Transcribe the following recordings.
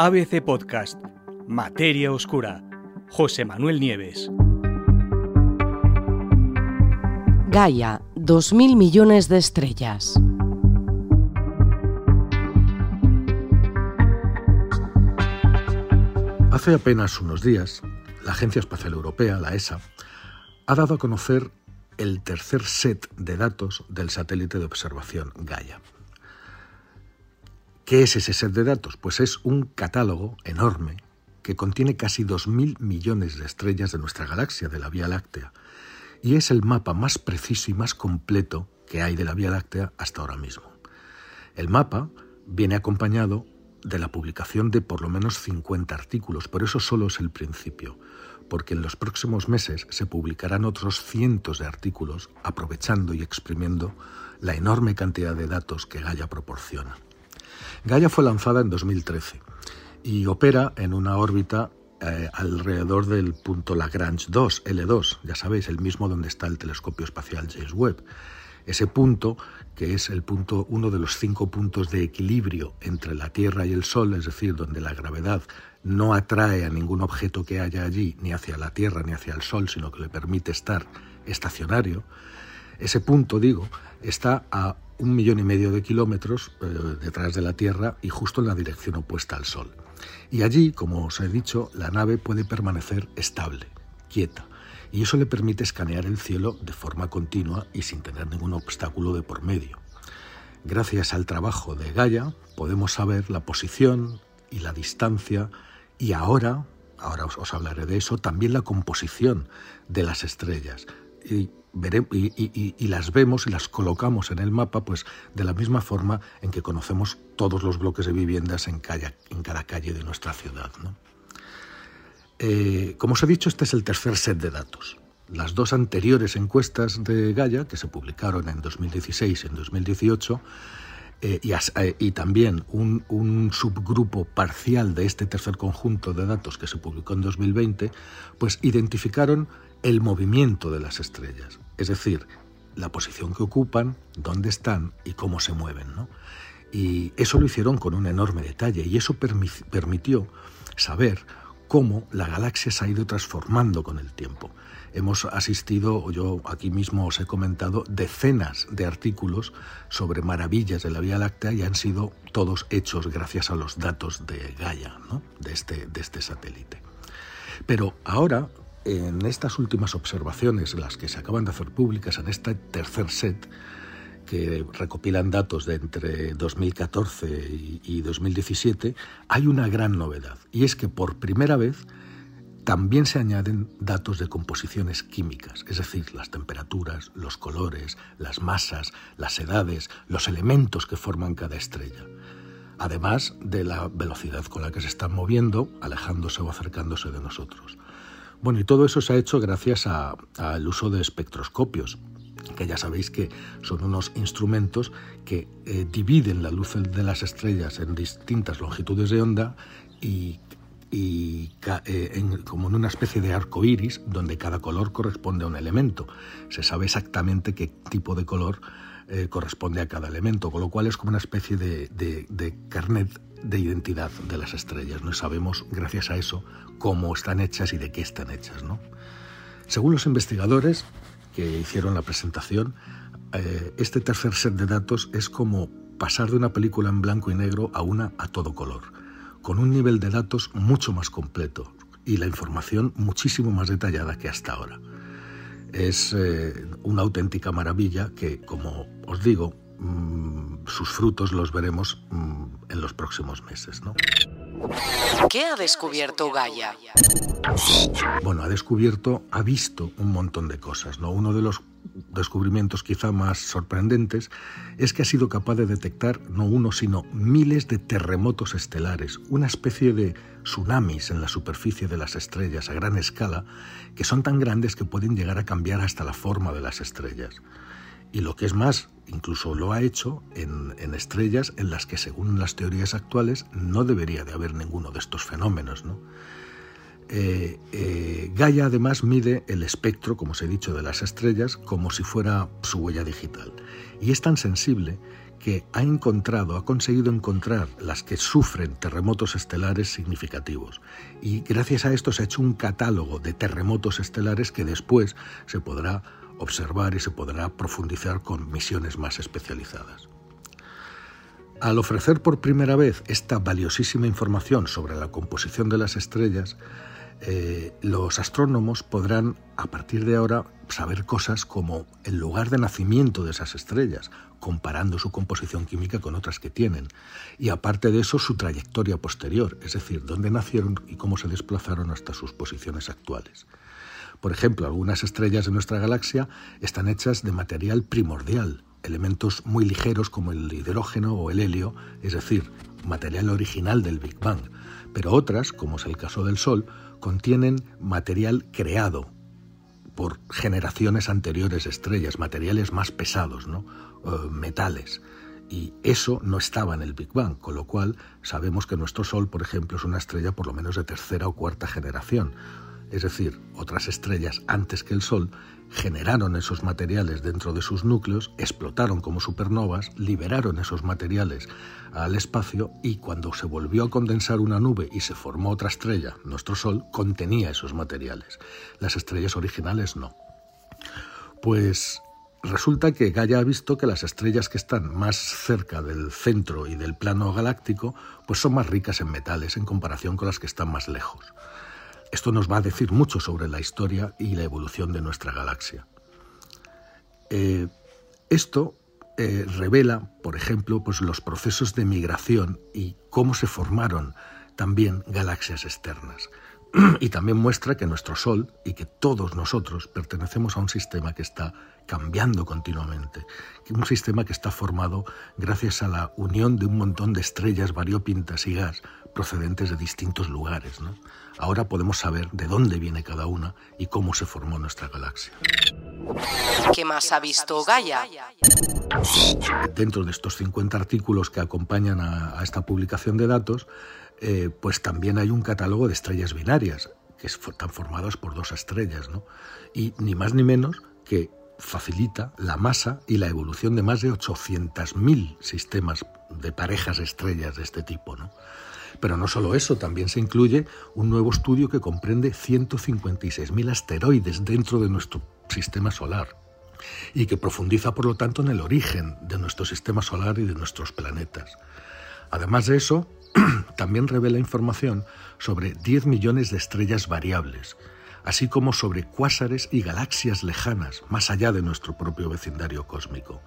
ABC Podcast, Materia Oscura, José Manuel Nieves. Gaia, 2.000 millones de estrellas. Hace apenas unos días, la Agencia Espacial Europea, la ESA, ha dado a conocer el tercer set de datos del satélite de observación Gaia. ¿Qué es ese set de datos? Pues es un catálogo enorme que contiene casi 2.000 millones de estrellas de nuestra galaxia, de la Vía Láctea, y es el mapa más preciso y más completo que hay de la Vía Láctea hasta ahora mismo. El mapa viene acompañado de la publicación de por lo menos 50 artículos, pero eso solo es el principio, porque en los próximos meses se publicarán otros cientos de artículos aprovechando y exprimiendo la enorme cantidad de datos que Gaia proporciona. Gaia fue lanzada en 2013 y opera en una órbita eh, alrededor del punto Lagrange 2, L2, ya sabéis, el mismo donde está el telescopio espacial James Webb. Ese punto, que es el punto, uno de los cinco puntos de equilibrio entre la Tierra y el Sol, es decir, donde la gravedad no atrae a ningún objeto que haya allí, ni hacia la Tierra ni hacia el Sol, sino que le permite estar estacionario, ese punto, digo, está a un millón y medio de kilómetros eh, detrás de la Tierra y justo en la dirección opuesta al Sol. Y allí, como os he dicho, la nave puede permanecer estable, quieta, y eso le permite escanear el cielo de forma continua y sin tener ningún obstáculo de por medio. Gracias al trabajo de Gaia podemos saber la posición y la distancia y ahora, ahora os, hablaré de eso, también la composición de las estrellas. Y, y, las vemos y las colocamos en el mapa pues de la misma forma en que conocemos todos los bloques de viviendas en, cada calle de nuestra ciudad. Eh, como os he dicho, este es el tercer set de datos. Las dos anteriores encuestas de Gaia, que se publicaron en 2016 y en 2018, eh, eh, y, también un, un, subgrupo parcial de este tercer conjunto de datos que se publicó en 2020, pues identificaron el movimiento de las estrellas, es decir, la posición que ocupan, dónde están y cómo se mueven. ¿no? Y eso lo hicieron con un enorme detalle y eso permitió saber cómo la galaxia se ha ido transformando con el tiempo. Hemos asistido, yo aquí mismo os he comentado, decenas de artículos sobre maravillas de la Vía Láctea y han sido todos hechos gracias a los datos de Gaia, de, este, de este satélite. Pero ahora, en estas últimas observaciones, las que se acaban de hacer públicas en este tercer set, que recopilan datos de entre 2014 y 2017, hay una gran novedad, y es que por primera vez también se añaden datos de composiciones químicas, es decir, las temperaturas, los colores, las masas, las edades, los elementos que forman cada estrella, además de la velocidad con la que se están moviendo, alejándose o acercándose de nosotros. Bueno, y todo eso se ha hecho gracias al uso de espectroscopios, que ya sabéis que son unos instrumentos que eh, dividen la luz de las estrellas en distintas longitudes de onda y, eh, como en una especie de arco iris donde cada color corresponde a un elemento. Se sabe exactamente qué tipo de color eh, corresponde a cada elemento, con lo cual es como una especie de, carnet de identidad de las estrellas. No sabemos, gracias a eso, cómo están hechas y de qué están hechas. ¿no? Según los investigadores, que hicieron la presentación, eh, este tercer set de datos es como pasar de una película en blanco y negro a una a todo color, con un nivel de datos mucho más completo y la información muchísimo más detallada que hasta ahora. Es eh, una auténtica maravilla que, como os digo, mm, sus frutos los veremos mm, en los próximos meses. ¿no? ¿Qué ha descubierto Gaia? Bueno, ha descubierto, ha visto un montón de cosas. ¿no? Uno de los descubrimientos quizá más sorprendentes es que ha sido capaz de detectar no uno, sino miles de terremotos estelares, una especie de tsunamis en la superficie de las estrellas a gran escala, que son tan grandes que pueden llegar a cambiar hasta la forma de las estrellas. Y lo que es más, incluso lo ha hecho en, estrellas en las que según las teorías actuales no debería de haber ninguno de estos fenómenos. Eh, eh, Gaia además mide el espectro, como os he dicho, de las estrellas como si fuera su huella digital. Y es tan sensible que ha encontrado, ha conseguido encontrar las que sufren terremotos estelares significativos. Y gracias a esto se ha hecho un catálogo de terremotos estelares que después se podrá observar y se podrá profundizar con misiones más especializadas. Al ofrecer por primera vez esta valiosísima información sobre la composición de las estrellas, eh, los astrónomos podrán a partir de ahora saber cosas como el lugar de nacimiento de esas estrellas, comparando su composición química con otras que tienen, y aparte de eso su trayectoria posterior, es decir, dónde nacieron y cómo se desplazaron hasta sus posiciones actuales. Por ejemplo, algunas estrellas de nuestra galaxia están hechas de material primordial, elementos muy ligeros como el hidrógeno o el helio, es decir, material original del Big Bang, pero otras, como es el caso del Sol, contienen material creado por generaciones anteriores de estrellas, materiales más pesados, ¿no? Eh, metales. Y eso no estaba en el Big Bang, con lo cual sabemos que nuestro Sol, por ejemplo, es una estrella por lo menos de tercera o cuarta generación. Es decir, otras estrellas antes que el Sol generaron esos materiales dentro de sus núcleos, explotaron como supernovas, liberaron esos materiales al espacio y cuando se volvió a condensar una nube y se formó otra estrella, nuestro Sol contenía esos materiales. Las estrellas originales no. Pues resulta que Gaia ha visto que las estrellas que están más cerca del centro y del plano galáctico pues son más ricas en metales en comparación con las que están más lejos. Esto nos va a decir mucho sobre la historia y la evolución de nuestra galaxia. Eh, esto eh, revela, por ejemplo, pues los procesos de migración y cómo se formaron también galaxias externas. y también muestra que nuestro Sol y que todos nosotros pertenecemos a un sistema que está cambiando continuamente, un sistema que está formado gracias a la unión de un montón de estrellas variopintas y gas procedentes de distintos lugares. Ahora podemos saber de dónde viene cada una y cómo se formó nuestra galaxia. ¿Qué más ha visto Gaia? Dentro de estos 50 artículos que acompañan a esta publicación de datos, eh, pues también hay un catálogo de estrellas binarias, que están formadas por dos estrellas, ¿no? Y ni más ni menos que facilita la masa y la evolución de más de 800.000 sistemas de parejas estrellas de este tipo, ¿no? Pero no solo eso, también se incluye un nuevo estudio que comprende 156.000 asteroides dentro de nuestro sistema solar y que profundiza, por lo tanto, en el origen de nuestro sistema solar y de nuestros planetas. Además de eso, también revela información sobre 10 millones de estrellas variables, así como sobre cuásares y galaxias lejanas, más allá de nuestro propio vecindario cósmico.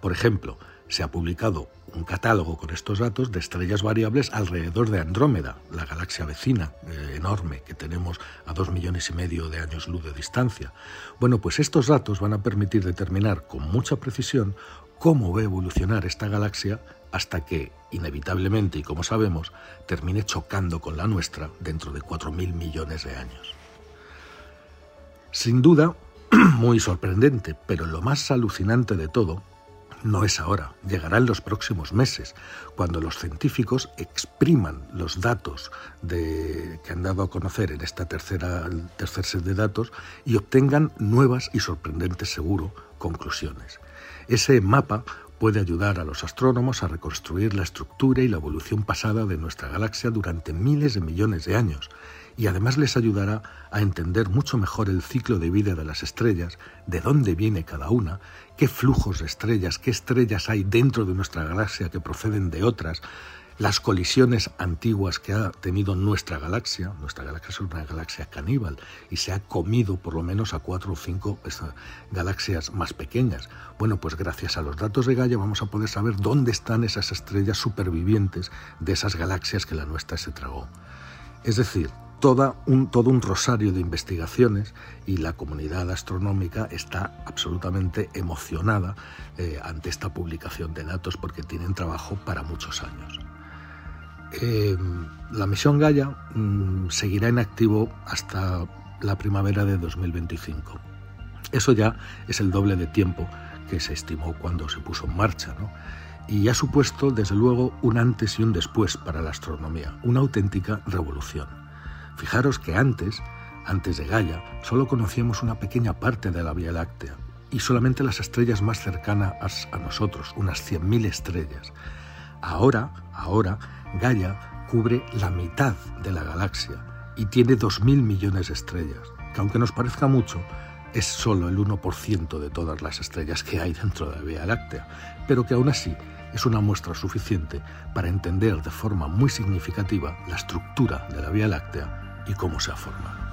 Por ejemplo, se ha publicado un catálogo con estos datos de estrellas variables alrededor de Andrómeda, la galaxia vecina eh, enorme que tenemos a dos millones y medio de años luz de distancia. Bueno, pues estos datos van a permitir determinar con mucha precisión cómo va a evolucionar esta galaxia hasta que, inevitablemente y como sabemos, termine chocando con la nuestra dentro de 4.000 millones de años. Sin duda, muy sorprendente, pero lo más alucinante de todo no es ahora, llegará en los próximos meses, cuando los científicos expriman los datos que han dado a conocer en esta tercera, tercer set de datos y obtengan nuevas y sorprendentes, seguro, conclusiones. Ese mapa puede ayudar a los astrónomos a reconstruir la estructura y la evolución pasada de nuestra galaxia durante miles de millones de años y además les ayudará a entender mucho mejor el ciclo de vida de las estrellas, de dónde viene cada una, qué flujos de estrellas, qué estrellas hay dentro de nuestra galaxia que proceden de otras, las colisiones antiguas que ha tenido nuestra galaxia. Nuestra galaxia es una galaxia caníbal y se ha comido por lo menos a cuatro o cinco galaxias más pequeñas. Bueno, pues gracias a los datos de Gaia vamos a poder saber dónde están esas estrellas supervivientes de esas galaxias que la nuestra se tragó. Es decir, un, todo un rosario de investigaciones y la comunidad astronómica está absolutamente emocionada eh, ante esta publicación de datos porque tienen trabajo para muchos años. Em, la misión Gaia mm, seguirá en activo hasta la primavera de 2025. Eso ya es el doble de tiempo que se estimó cuando se puso en marcha, y ha supuesto, desde luego, un antes y un después para la astronomía, una auténtica revolución. Fijaros que antes, antes de Gaia, solo conocíamos una pequeña parte de la Vía Láctea y solamente las estrellas más cercanas a nosotros, unas 100.000 estrellas. Ahora, ahora, Gaia cubre la mitad de la galaxia y tiene 2.000 millones de estrellas, que aunque nos parezca mucho, es solo el 1% de todas las estrellas que hay dentro de la Vía Láctea, pero que aún así es una muestra suficiente para entender de forma muy significativa la estructura de la Vía Láctea y cómo se ha formado.